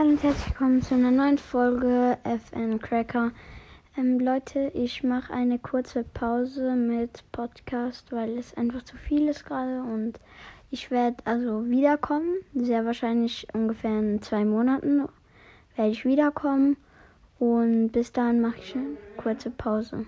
Hallo und herzlich willkommen zu einer neuen Folge FN Cracker. Ähm, Leute, ich mache eine kurze Pause mit Podcast, weil es einfach zu viel ist gerade und ich werde also wiederkommen. Sehr wahrscheinlich ungefähr in zwei Monaten werde ich wiederkommen und bis dahin mache ich eine kurze Pause.